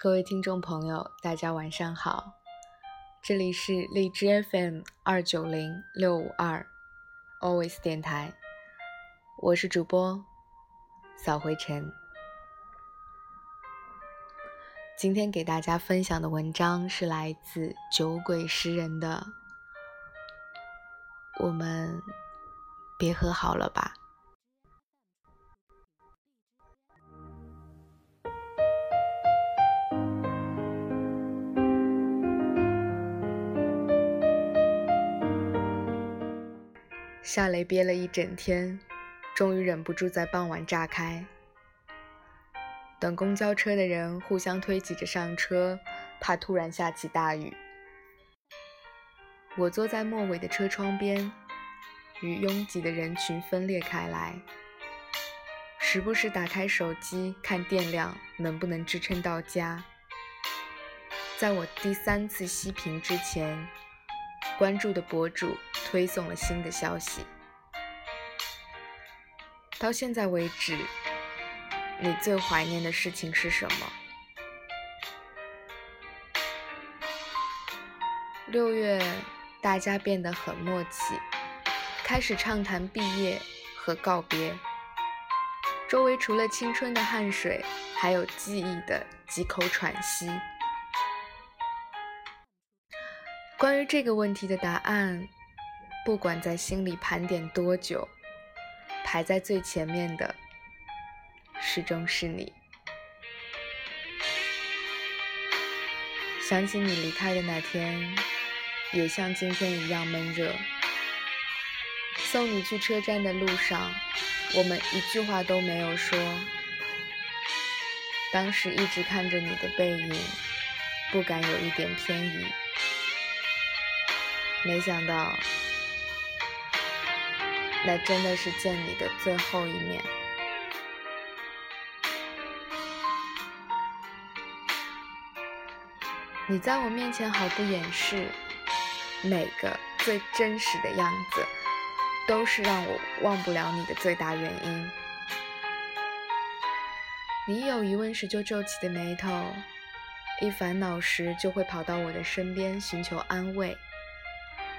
各位听众朋友，大家晚上好，这里是荔枝 FM 二九零六五二 Always 电台，我是主播扫灰尘。今天给大家分享的文章是来自酒鬼诗人的，我们别和好了吧。夏雷憋了一整天，终于忍不住在傍晚炸开。等公交车的人互相推挤着上车，怕突然下起大雨。我坐在末尾的车窗边，与拥挤的人群分裂开来，时不时打开手机看电量能不能支撑到家。在我第三次熄屏之前，关注的博主。推送了新的消息。到现在为止，你最怀念的事情是什么？六月，大家变得很默契，开始畅谈毕业和告别。周围除了青春的汗水，还有记忆的几口喘息。关于这个问题的答案。不管在心里盘点多久，排在最前面的始终是你。想起你离开的那天，也像今天一样闷热。送你去车站的路上，我们一句话都没有说。当时一直看着你的背影，不敢有一点偏移。没想到。那真的是见你的最后一面。你在我面前毫不掩饰，每个最真实的样子，都是让我忘不了你的最大原因。你有疑问时就皱起的眉头，一烦恼时就会跑到我的身边寻求安慰。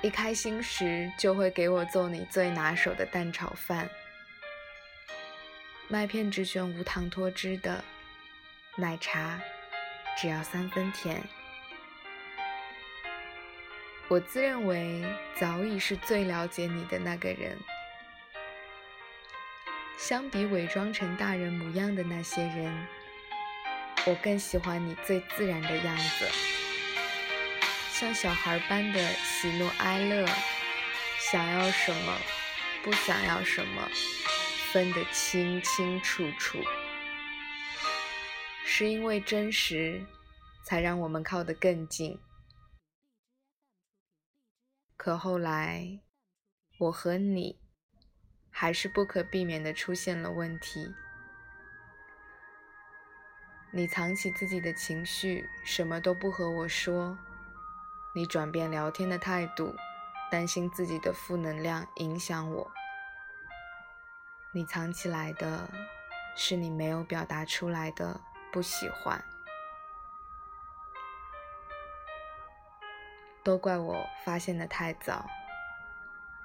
一开心时，就会给我做你最拿手的蛋炒饭。麦片只选无糖脱脂的，奶茶只要三分甜。我自认为早已是最了解你的那个人。相比伪装成大人模样的那些人，我更喜欢你最自然的样子。像小孩般的喜怒哀乐，想要什么，不想要什么，分得清清楚楚。是因为真实，才让我们靠得更近。可后来，我和你，还是不可避免的出现了问题。你藏起自己的情绪，什么都不和我说。你转变聊天的态度，担心自己的负能量影响我。你藏起来的，是你没有表达出来的不喜欢。都怪我发现的太早。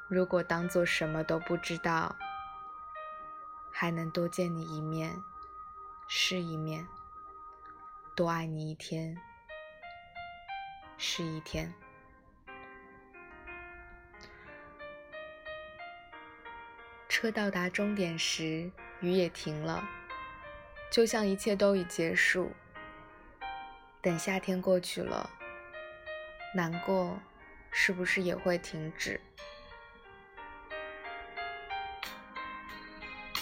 如果当做什么都不知道，还能多见你一面，是一面，多爱你一天。是一天。车到达终点时，雨也停了，就像一切都已结束。等夏天过去了，难过是不是也会停止？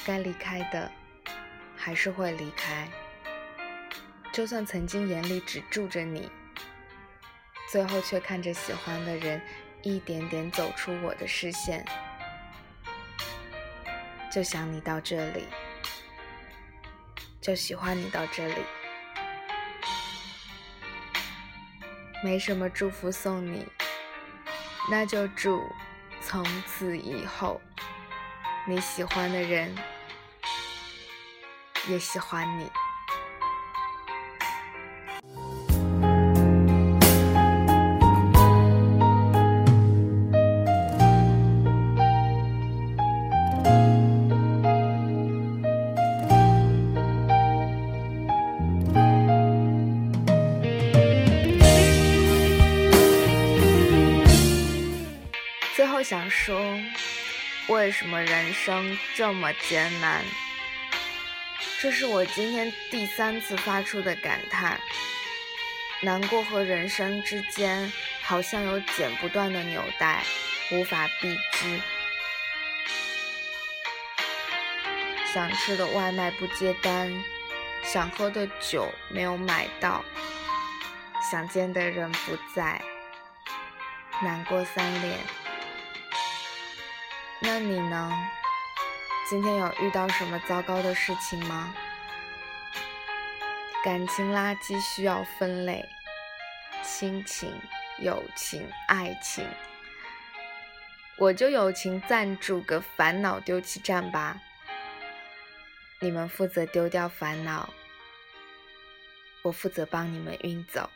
该离开的，还是会离开。就算曾经眼里只住着你。最后却看着喜欢的人一点点走出我的视线，就想你到这里，就喜欢你到这里，没什么祝福送你，那就祝从此以后你喜欢的人也喜欢你。想说，为什么人生这么艰难？这是我今天第三次发出的感叹。难过和人生之间，好像有剪不断的纽带，无法避之。想吃的外卖不接单，想喝的酒没有买到，想见的人不在，难过三连。那你呢？今天有遇到什么糟糕的事情吗？感情垃圾需要分类，亲情、友情、爱情，我就友情赞助个烦恼丢弃站吧。你们负责丢掉烦恼，我负责帮你们运走。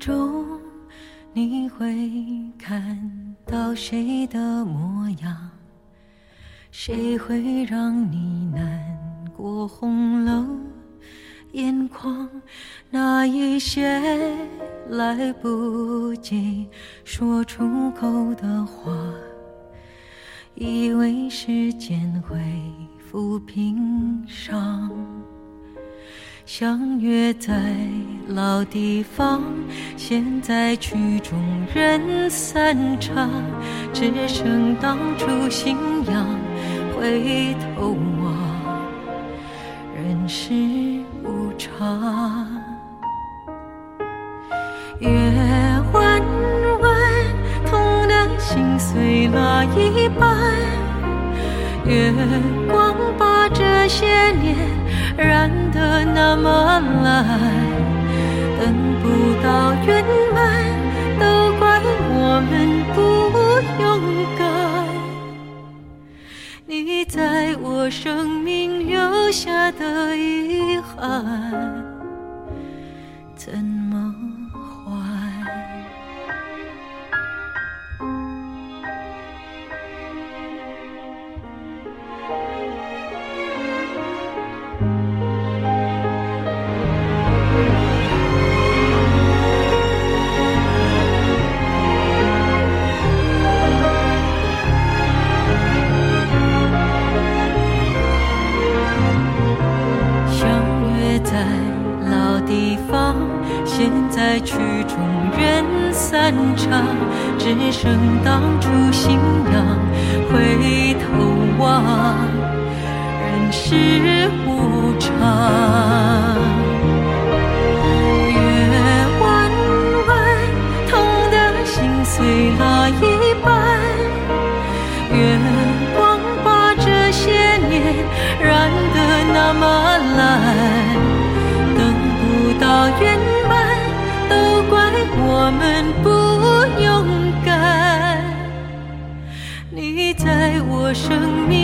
中，你会看到谁的模样？谁会让你难过红了眼眶？那一些来不及说出口的话，以为时间会抚平伤。相约在老地方，现在曲终人散场，只剩当初信仰。回头望，人世无常。月弯弯，痛的心碎了一半。月光把这些年。染得那么蓝，等不到圆满，都怪我们不勇敢。你在我生命留下的遗憾，在曲终人散场，只剩当初信仰。回头望，人世无常。月弯弯，痛的心碎了一半。月光把这些年染得那么蓝，等不到圆。我们不勇敢，你在我生命